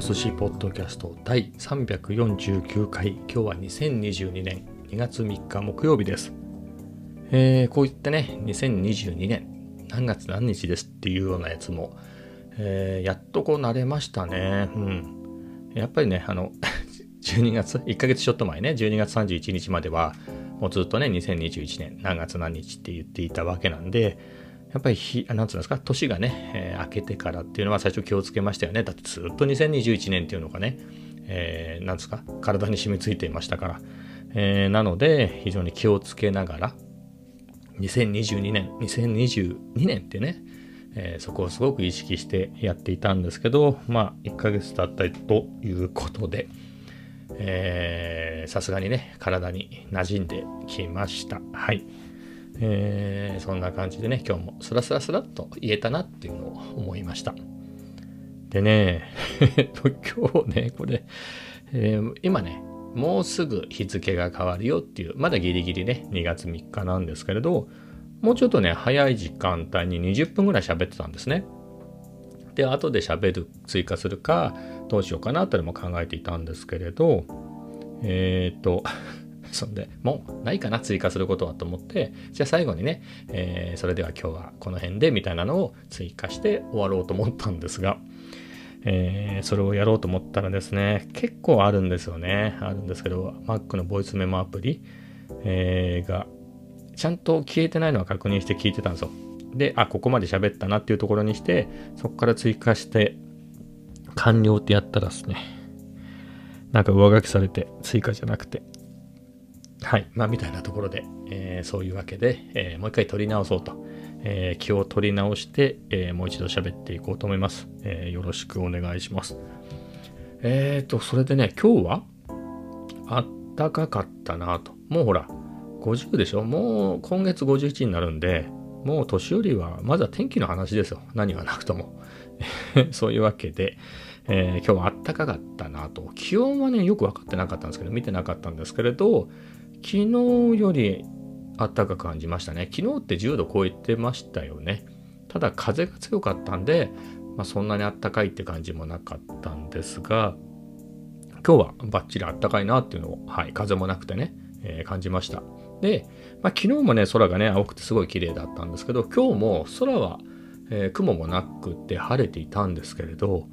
と寿司ポッドキャスト第349回。今日は2022年2月3日木曜日です、えー、こういったね2022年。何月何日ですっていうようなやつも、えー、やっとこう慣れましたね。うん。やっぱりねあの 12月1ヶ月ちょっと前ね12月31日まではもうずっとね2021年何月何日って言っていたわけなんでやっぱり、なんつうんですか、年がね、えー、明けてからっていうのは最初気をつけましたよね。だってずっと2021年っていうのがね、えー、なんですか、体に染みついていましたから。えー、なので、非常に気をつけながら、2022年、2022年ってね、えー、そこをすごく意識してやっていたんですけど、まあ、1ヶ月経ったということで、さすがにね、体に馴染んできました。はい。えー、そんな感じでね今日もスラスラスラっと言えたなっていうのを思いました。でね 今日ねこれ、えー、今ねもうすぐ日付が変わるよっていうまだギリギリね2月3日なんですけれどもうちょっとね早い時間帯に20分ぐらい喋ってたんですね。で後で喋る追加するかどうしようかなというのも考えていたんですけれどえっ、ー、とそんで、もうないかな、追加することはと思って、じゃあ最後にね、えー、それでは今日はこの辺でみたいなのを追加して終わろうと思ったんですが、えー、それをやろうと思ったらですね、結構あるんですよね。あるんですけど、Mac のボイスメモアプリ、えー、が、ちゃんと消えてないのは確認して聞いてたんですよ。で、あ、ここまで喋ったなっていうところにして、そこから追加して、完了ってやったらですね、なんか上書きされて、追加じゃなくて、はい。まあ、みたいなところで、えー、そういうわけで、えー、もう一回撮り直そうと、えー、気を取り直して、えもう一度喋っていこうと思います、えよろしくお願いします。えっ、と、それでね、今日は、あったかかったなと。もうほら、50でしょ？もう今月51になるんで、もう年寄りは、まずは天気の話ですよ。何はなくとも。そういうわけで、えー、今日はあったかかったなと。気温はね、よく分かってなかったんですけど、見てなかったんですけれど、昨日より暖かく感じましたね。昨日って10度超えてましたよね。ただ風が強かったんで、まあ、そんなに暖かいって感じもなかったんですが、今日はバッチリ暖かいなっていうのを、はい、風もなくてね、えー、感じました。で、まあ、昨日もね、空がね、青くてすごい綺麗だったんですけど、今日も空は、えー、雲もなくて晴れていたんですけれど、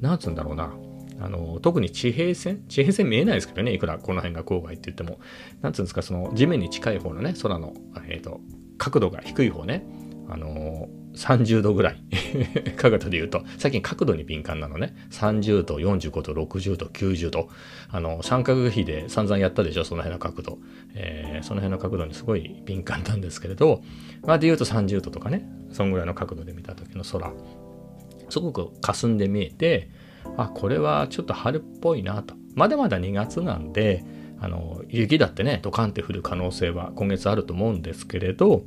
なんつうんだろうな、あの特に地平線？地平線見えないですけどねいくらこの辺が郊外って言っても。なんつうんですかその地面に近い方のね空の、えーと、角度が低い方ね。あの30度ぐらい。角度で言うと。最近角度に敏感なのね。30度45度60度90度。あの三角比で散々やったでしょその辺の角度、えー、その辺の角度にすごい敏感なんですけれど。まあで言うと30度とかねそんぐらいの角度で見た時の空。すごく霞んで見えてあこれはちょっと春っぽいなと。まだまだ2月なんであの雪だってねドカンって降る可能性は今月あると思うんですけれど、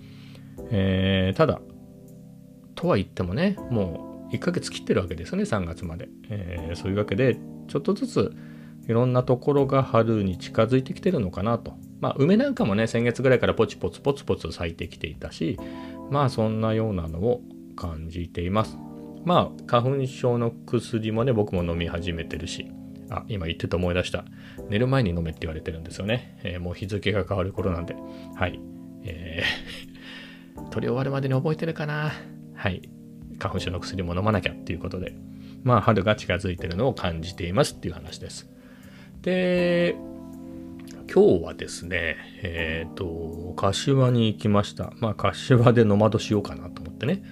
えー、ただとは言ってもねもう1ヶ月切ってるわけですよね3月まで、えー、そういうわけでちょっとずついろんなところが春に近づいてきてるのかなと。まあ梅なんかもね先月ぐらいからポチポツポツポツ咲いてきていたしまあそんなようなのを感じています。まあ、花粉症の薬もね、僕も飲み始めてるし、あ、今言ってて思い出した。寝る前に飲めって言われてるんですよね。えー、もう日付が変わる頃なんで。はい。えー、取り終わるまでに覚えてるかなはい。花粉症の薬も飲まなきゃっていうことで、まあ、春が近づいてるのを感じていますっていう話です。で、今日はですね、えっ、ー、と、柏に行きました。まあ、柏でノマドしようかなと思ってね。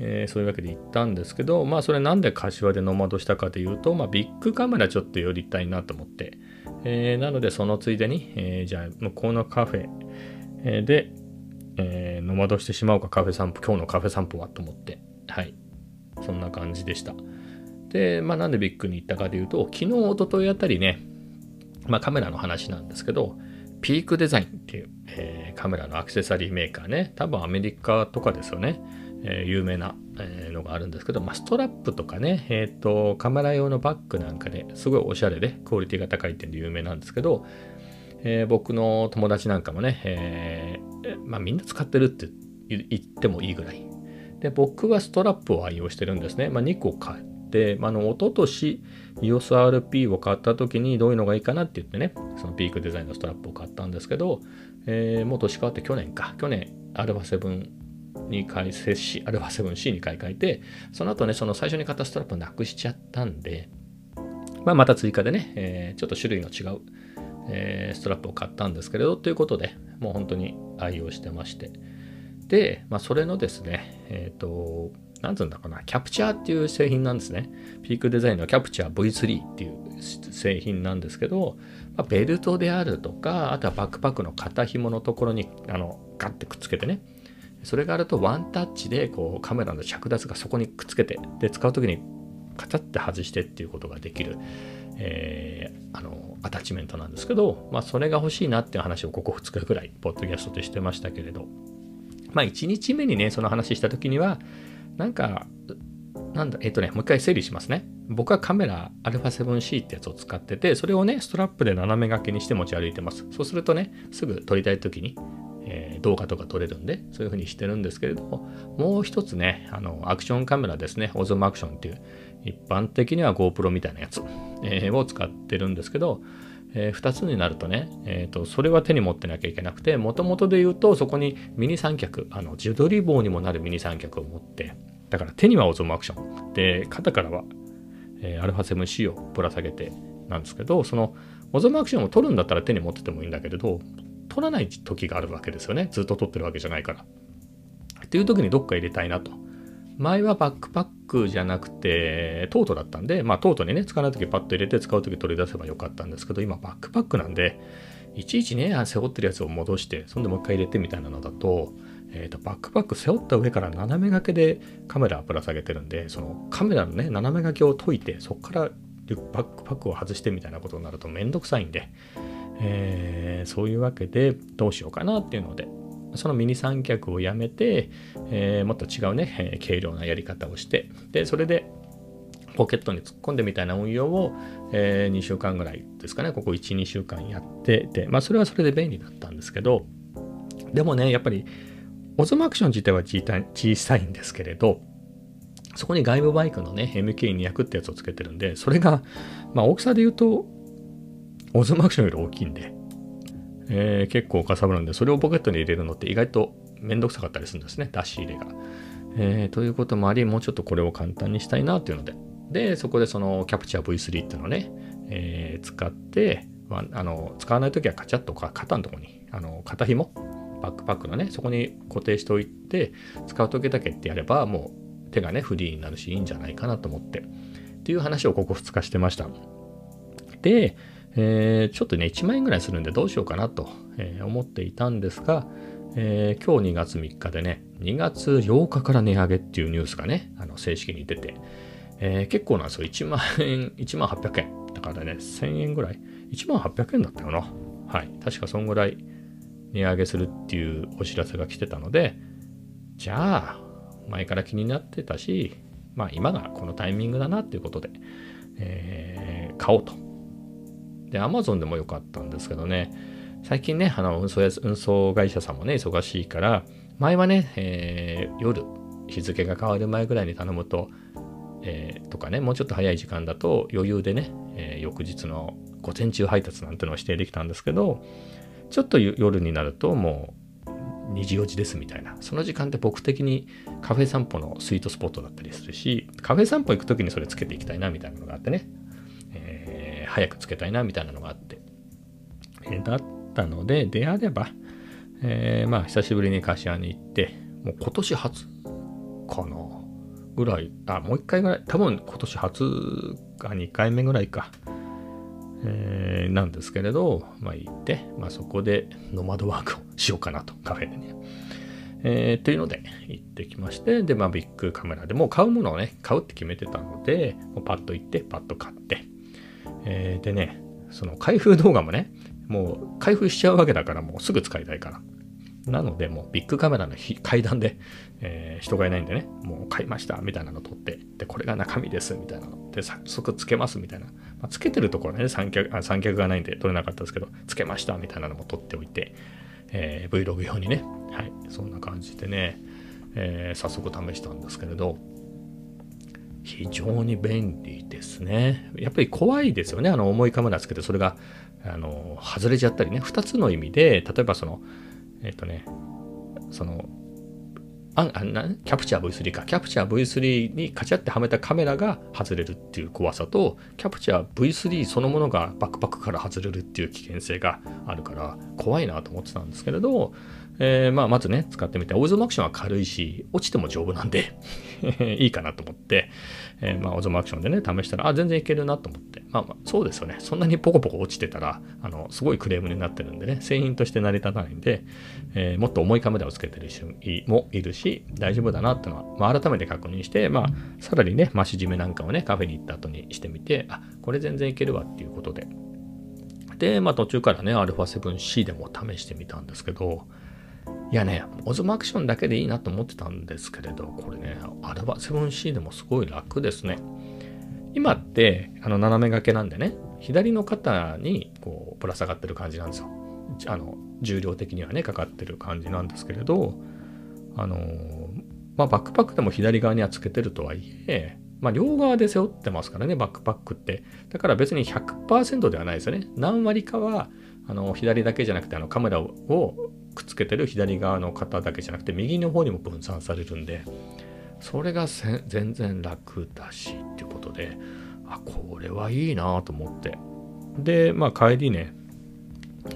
えー、そういうわけで行ったんですけど、まあそれなんで柏でノマドしたかというと、まあビッグカメラちょっと寄りたいなと思って、えー、なのでそのついでに、えー、じゃあ向こうのカフェで、えー、ノマドしてしまおうかカフェ散歩、今日のカフェ散歩はと思って、はい、そんな感じでした。で、まあなんでビッグに行ったかというと、昨日、一昨日あたりね、まあカメラの話なんですけど、ピークデザインっていう、えー、カメラのアクセサリーメーカーね、多分アメリカとかですよね。え、有名な、え、のがあるんですけど、まあ、ストラップとかね、え、ー、と、カメラ用のバッグなんかですごいおしゃれで、クオリティが高い点で有名なんですけど、え僕の友達なんかもね、えまあ、みんな使ってるって言ってもいいぐらい。で、僕はストラップを愛用してるんですね。まあ、2個買って、まあ、の、一昨年 EOSRP を買った時にどういうのがいいかなって言ってね、そのピークデザインのストラップを買ったんですけど、えー、もう年変わって去年か、去年 α7 に改正し、α7C に買い替えて、その後ね、その最初に買ったストラップをなくしちゃったんで、まあ、また追加でね、えー、ちょっと種類の違う、えー、ストラップを買ったんですけれど、ということで、もう本当に愛用してまして。で、まあ、それのですね、えっ、ー、と、なんつうんだかな、キャプチャーっていう製品なんですね。ピークデザインのキャプチャー V3 っていう製品なんですけど、まあ、ベルトであるとか、あとはバックパックの肩紐のところにあのガッてくっつけてね、それがあるとワンタッチでこうカメラの着脱がそこにくっつけて、で、使う時にカチャって外してっていうことができる、えー、あのアタッチメントなんですけど、まあ、それが欲しいなっていう話をここ2日ぐらい、ポッドキャストでしてましたけれど、まあ、1日目にね、その話した時には、なんか、なんだ、えっ、とね、もう一回整理しますね。僕はカメラ α7C ってやつを使ってて、それをね、ストラップで斜め掛けにして持ち歩いてます。そうするとね、すぐ撮りたい時に、動画とか撮れるんで、そういう風にしてるんですけれども、もう一つね、あの、アクションカメラですね、オズムアクションっていう、一般的には GoPro みたいなやつ、えー、を使ってるんですけど、えー、2つになるとね、えーと、それは手に持ってなきゃいけなくてもともとで言うとそこにミニ三脚あの自撮り棒にもなるミニ三脚を持ってだから手にはオゾムアクション。で肩からは、えー、α7C をぶら下げてなんですけどそのオゾムアクションを取るんだったら手に持っててもいいんだけれど取らない時があるわけですよね。ずっと取ってるわけじゃないから。っていう時にどっか入れたいなと。前はバックパックじゃなくてトートだったんで、まあトートにね、使わないときパッと入れて使うとき取り出せばよかったんですけど、今バックパックなんで、いちいちね、背負ってるやつを戻して、そんでもう一回入れてみたいなのだと、えーと、バックパック背負った上から斜め掛けでカメラぶら下げてるんで、そのカメラのね、斜め掛けを解いて、そこからバックパックを外してみたいなことになるとめんどくさいんで、えー、そういうわけでどうしようかなっていうので、そのミニ三脚をやめて、えー、もっと違うね、えー、軽量なやり方をして、で、それでポケットに突っ込んでみたいな運用を、えー、2週間ぐらいですかね、ここ1、2週間やってて、まあそれはそれで便利だったんですけど、でもね、やっぱりオズムアクション自体は小さいんですけれど、そこに外部バイクのね、MK200 ってやつをつけてるんで、それが、まあ大きさで言うと、オズムアクションより大きいんで、えー、結構かさばるんで、それをポケットに入れるのって意外とめんどくさかったりするんですね、出し入れが。えー、ということもあり、もうちょっとこれを簡単にしたいなというので。で、そこでそのキャプチャー V3 っていうのをね、えー、使って、まあ、あの使わないときはカチャッとか肩のとこに、あの肩紐、バックパックのね、そこに固定しておいて、使うときだけってやれば、もう手がね、フリーになるし、いいんじゃないかなと思って。っていう話をここ2日してました。で、えー、ちょっとね、1万円ぐらいするんでどうしようかなと、えー、思っていたんですが、えー、今日2月3日でね、2月8日から値上げっていうニュースがね、あの正式に出て、え結構なんですよ。1万円、1万800円。だからね、1000円ぐらい。1万800円だったよな。はい。確かそんぐらい値上げするっていうお知らせが来てたので、じゃあ、前から気になってたし、まあ今がこのタイミングだなっていうことで、えー、買おうとで、Amazon でもよかったんですけどね、最近ね、あの運送や運送会社さんもね、忙しいから、前はね、えー、夜、日付が変わる前ぐらいに頼むと、えー、とかね、もうちょっと早い時間だと余裕でね、えー、翌日の午前中配達なんてのを指定できたんですけど、ちょっと夜になるともう2時4時ですみたいな。その時間って僕的にカフェ散歩のスイートスポットだったりするし、カフェ散歩行く時にそれつけていきたいなみたいなのがあってね。早くつけたいなみたいなのがあって、えー、だったので、であれば、えー、まあ久しぶりに柏に行って、もう今年初かなぐらい、あ、もう一回ぐらい、多分今年初か2回目ぐらいか、えー、なんですけれど、まあ行って、まあそこでノマドワークをしようかなと、カフェでね。えー、というので行ってきまして、で、まあビッグカメラでもう買うものをね、買うって決めてたので、もうパッと行って、パッと買って、えー、でね、その開封動画もね、もう開封しちゃうわけだからもうすぐ使いたいから。なので、もうビッグカメラの階段で、えー、人がいないんでね、もう買いましたみたいなの撮って、で、これが中身ですみたいなの。で、早速つけますみたいな。まあ、つけてるところね、三脚あ三脚がないんで撮れなかったですけど、つけましたみたいなのも撮っておいて、えー、Vlog 用にね、はい、そんな感じでね、えー、早速試したんですけれど、非常に便利ですね。やっぱり怖いですよね。あの重いカメラつけてそれがあの外れちゃったりね。2つの意味で、例えばその、えっ、とね、そのああなキャプチャー V3 かキャプチャー V3 にカチャってはめたカメラが外れるっていう怖さとキャプチャー V3 そのものがバックパックから外れるっていう危険性があるから怖いなと思ってたんですけれどえー、まあ、まずね、使ってみて、オイゾームアクションは軽いし、落ちても丈夫なんで いいかなと思って、えー、まあ、オイゾームアクションでね、試したら、あ、全然いけるなと思って、まあ、まあ、そうですよね。そんなにポコポコ落ちてたら、あの、すごいクレームになってるんでね、製品として成り立たないんで、えー、もっと重いカメラをつけてる人もいるし、大丈夫だなってのは、まあ、改めて確認して、まあ、さらにね、増し締めなんかをね、カフェに行った後にしてみて、あ、これ全然いけるわっていうことで、で、まあ、途中からね、α7C でも試してみたんですけど、いやね、オズマアクションだけでいいなと思ってたんですけれど、これね、アルバ 7C でもすごい楽ですね。今って、あの、斜め掛けなんでね、左の肩にこうぶら下がってる感じなんですよ。あの、重量的にはね、かかってる感じなんですけれど、あの、まあ、バックパックでも左側にはつけてるとはいえ、まあ、両側で背負ってますからね、バックパックって。だから別に100%ではないですよね。何割かは、あの、左だけじゃなくて、あの、カメラをくっつけてる左側の方だけじゃなくて右の方にも分散されるんでそれが全然楽だしっていうことであこれはいいなと思って。でまあ帰りね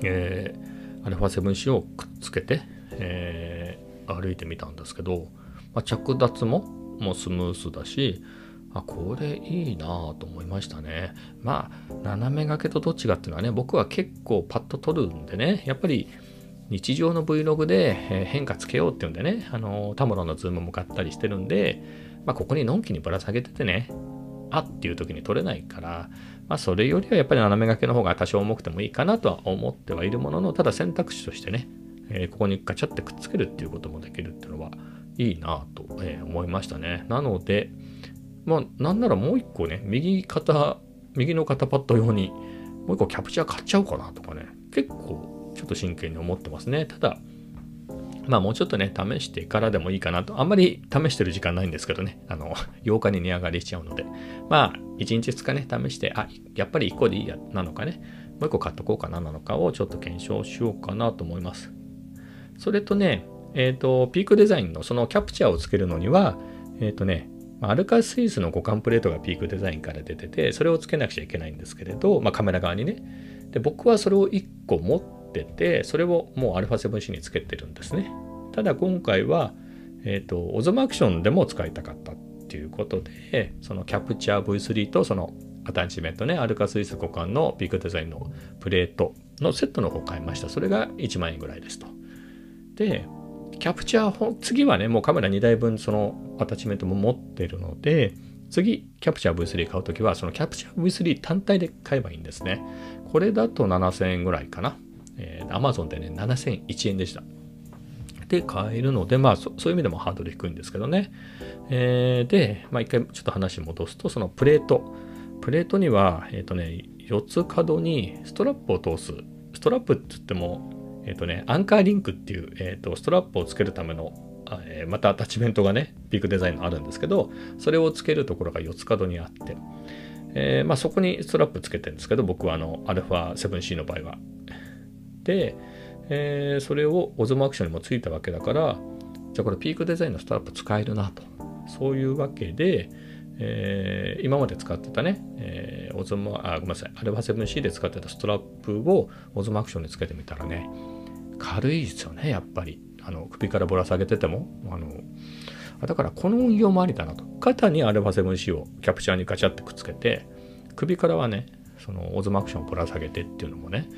えー、α7C をくっつけて、えー、歩いてみたんですけど、まあ、着脱ももうスムースだしあこれいいなと思いましたね。まあ斜め掛けとどっちがっていうのはね僕は結構パッと撮るんでねやっぱり日常の Vlog で変化つけようっていうんでね、あの、タモロのズームも買ったりしてるんで、まあ、ここにのんきにぶら下げててね、あっていう時に撮れないから、まあ、それよりはやっぱり斜め掛けの方が多少重くてもいいかなとは思ってはいるものの、ただ選択肢としてね、えー、ここにガチャってくっつけるっていうこともできるっていうのはいいなと、えー、思いましたね。なので、まあ、なんならもう一個ね、右肩、右の肩パッド用に、もう一個キャプチャー買っちゃおうかなとかね、結構ちょっと真剣に思ってますね。ただ、まあもうちょっとね、試してからでもいいかなと。あんまり試してる時間ないんですけどね。あの、8日に値上がりしちゃうので。まあ、1日2日ね、試して、あ、やっぱり1個でいいや、なのかね。もう1個買っとこうかな、なのかをちょっと検証しようかなと思います。それとね、えっ、ー、と、ピークデザインのそのキャプチャーをつけるのには、えっ、ー、とね、アルカスイスの互換プレートがピークデザインから出てて、それをつけなくちゃいけないんですけれど、まあカメラ側にね。で、僕はそれを1個持ってってて、それをもう α7C につけてるんですね。ただ今回は、えっ、ー、と、オゾマアクションでも使いたかったっていうことで、そのキャプチャー V3 とそのアタッチメントね、アルカ水素互換のビッグデザインのプレートのセットの方を買いました。それが1万円ぐらいですと。で、キャプチャー、次はね、もうカメラ2台分そのアタッチメントも持ってるので、次、キャプチャー V3 買うときは、そのキャプチャー V3 単体で買えばいいんですね。これだと7000円ぐらいかな。えー、Amazon でね、7001円でした。で、買えるので、まあそ、そういう意味でもハードル低いんですけどね。えー、で、まあ、一回ちょっと話戻すと、そのプレート。プレートには、えっ、ー、とね、4つ角にストラップを通す。ストラップって言っても、えっ、ー、とね、アンカーリンクっていう、えっ、と、ストラップをつけるための、えまたアタッチメントがね、ビッグデザインのあるんですけど、それをつけるところが4つ角にあって、えまあ、そこにストラップつけてるんですけど、僕はあの、α7C の場合は、えー、それをオズモアクションにもついたわけだからじゃあこれピークデザインのストラップ使えるなと。そういうわけで、えー、今まで使ってたね、えー、オズモあごめんなさいアルファ 7C で使ってたストラップをオズモアクションにつけてみたらね軽いですよねやっぱり。あの首からぶら下げてても。あのだからこの運用もありだなと。肩にアルファ 7C をキャプチャーにガチャってくっつけて首からはねそのオズモアクションをぶら下げてっていうのもね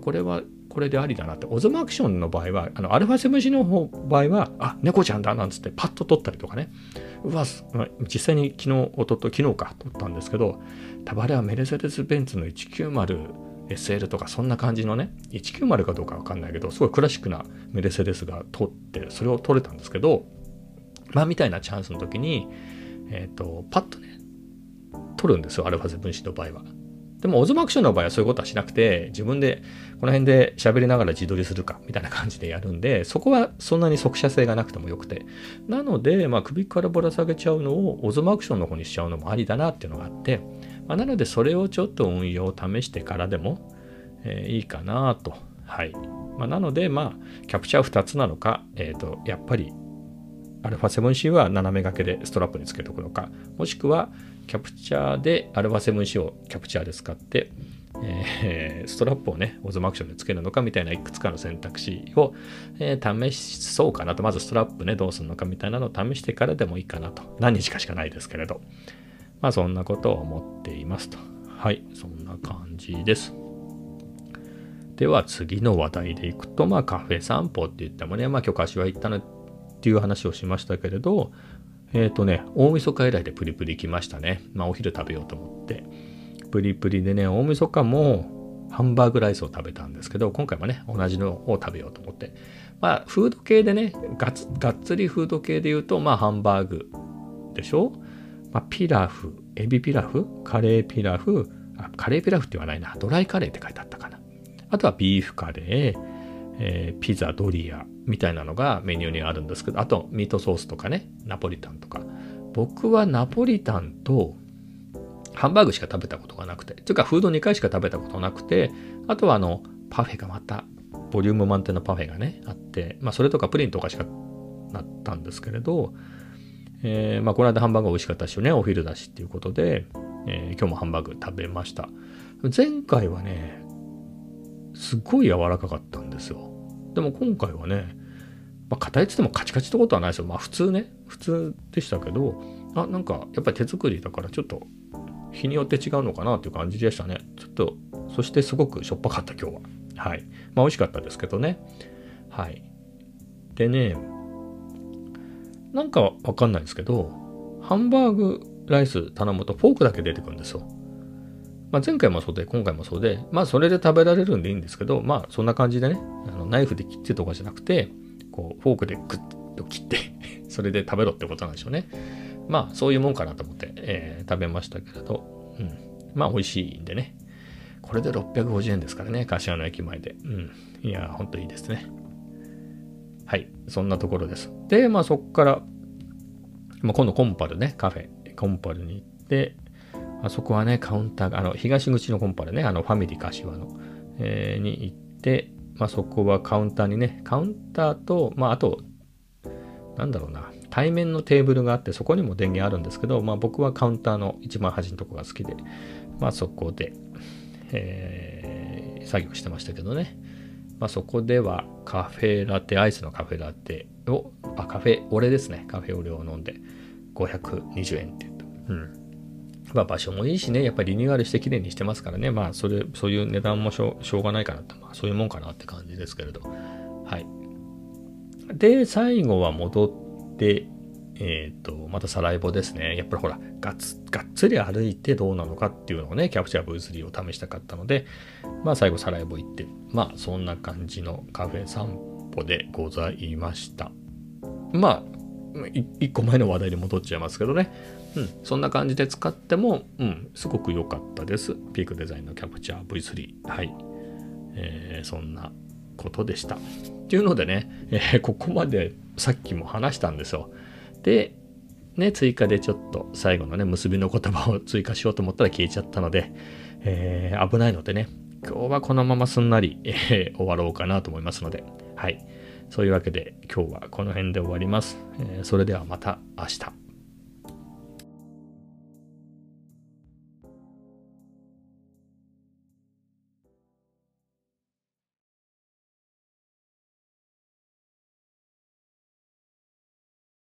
これはこれでありだなって。オズマアクションの場合は、あの、アルファ 7C の方場合は、あ、猫ちゃんだなんつってパッと撮ったりとかね。うわ、実際に昨日、おとと昨日か撮ったんですけど、多分あれはメルセデス・ベンツの 190SL とかそんな感じのね、190かどうかわかんないけど、すごいクラシックなメルセデスが撮って、それを撮れたんですけど、まあみたいなチャンスの時に、えっ、ー、と、パッとね、撮るんですよ、アルファ 7C の場合は。でも、オズマアクションの場合はそういうことはしなくて、自分でこの辺で喋りながら自撮りするか、みたいな感じでやるんで、そこはそんなに速射性がなくてもよくて。なので、まあ、首からぶら下げちゃうのをオズマアクションの方にしちゃうのもありだなっていうのがあって、まあ、なので、それをちょっと運用を試してからでも、えー、いいかなと。はい。まあ、なので、まあ、キャプチャー2つなのか、えっ、ー、と、やっぱり α7C は斜め掛けでストラップにつけておくのか、もしくはキャプチャーで α7C をキャプチャーで使って、えー、ストラップをね、オズマアクションでつけるのかみたいないくつかの選択肢を、えー、試そうかなと。まずストラップね、どうするのかみたいなのを試してからでもいいかなと。何日かしかないですけれど。まあそんなことを思っていますと。はい、そんな感じです。では次の話題でいくと、まあカフェ散歩って言ってもね、まあ今日柏行ったのっていう話をしましたけれど、えっ、ー、とね、大晦日以来でプリプリ来ましたね。まあお昼食べようと思って。プリプリでね、大晦日もハンバーグライスを食べたんですけど、今回もね、同じのを食べようと思って。まあ、フード系でね、がつがっつりフード系で言うと、まあ、ハンバーグでしょ？まあ、ピラフ、エビピラフ、カレーピラフ、あ、カレーピラフって言わないな、ドライカレーって書いてあったかな。あとはビーフカレー、えー、ピザ、ドリアみたいなのがメニューにあるんですけど、あとミートソースとかね、ナポリタンとか。僕はナポリタンとハンバーグしか食べたことがなくて、というかフード2回しか食べたことなくて、あとはあの、パフェがまた、ボリューム満点のパフェがね、あって、まあそれとかプリンとかしかなったんですけれど、えー、まあこの間ハンバーグ美味しかったしね、お昼だしっていうことで、えー、今日もハンバーグ食べました。前回はね、すっごい柔らかかったんですよ。でも今回はね、まあ硬いっつってもカチカチってことはないですよ。まあ普通ね、普通でしたけど、あ、なんかやっぱり手作りだからちょっと日によって違うのかなっていう感じでしたね。ちょっと、そしてすごくしょっぱかった今日は。はい。まあ美味しかったですけどね。はい。でね、なんかわかんないですけど、ハンバーグライス頼むとフォークだけ出てくるんですよ。まあ、前回もそうで、今回もそうで、まあそれで食べられるんでいいんですけど、まあそんな感じでね、あのナイフで切ってとかじゃなくて、こうフォークでグッと切って それで食べろってことなんでしょうね。まあそういうもんかなと思って、えー、食べましたけれど、うん。まあ美味しいんでね。これで650円ですからね、柏の駅前で。うん。いや、ほんといいですね。はい。そんなところです。で、まあそっから、まあ、今度コンパルね、カフェ、コンパルに行って、あそこはね、カウンターが、あの、東口のコンパルね、あの、ファミリー柏の、えー、に行って、まあそこはカウンターにね、カウンターと、まああと、なんだろうな、対面のテーブルがあってそこにも電源あるんですけど、まあ、僕はカウンターの一番端のとこが好きで、まあ、そこで、えー、作業してましたけどね、まあ、そこではカフェラテアイスのカフェラテをあカフェオレですね。カフェオレを飲んで520円って言うと、うん。まあ、場所もいいしねやっぱりリニューアルしてきれいにしてますからねまあそれそういう値段もしょうがないかなって、まあ、そういうもんかなって感じですけれどはいで最後は戻って、えっ、ー、と、またサライボですね。やっぱりほら、がっつがっつり歩いてどうなのかっていうのをね、キャプチャー V3 を試したかったので、まあ最後サライボ行って、まあそんな感じのカフェ散歩でございました。まあ、一個前の話題に戻っちゃいますけどね。うん、そんな感じで使っても、うん、すごく良かったです。ピークデザインのキャプチャー V3。はい。えー、そんなことでした。っていうのでね、えー、ここまでさっきも話したんですよ。で、ね、追加でちょっと最後のね、結びの言葉を追加しようと思ったら消えちゃったので、えー、危ないのでね、今日はこのまますんなり、えー、終わろうかなと思いますので、はい。そういうわけで今日はこの辺で終わります。えー、それではまた明日。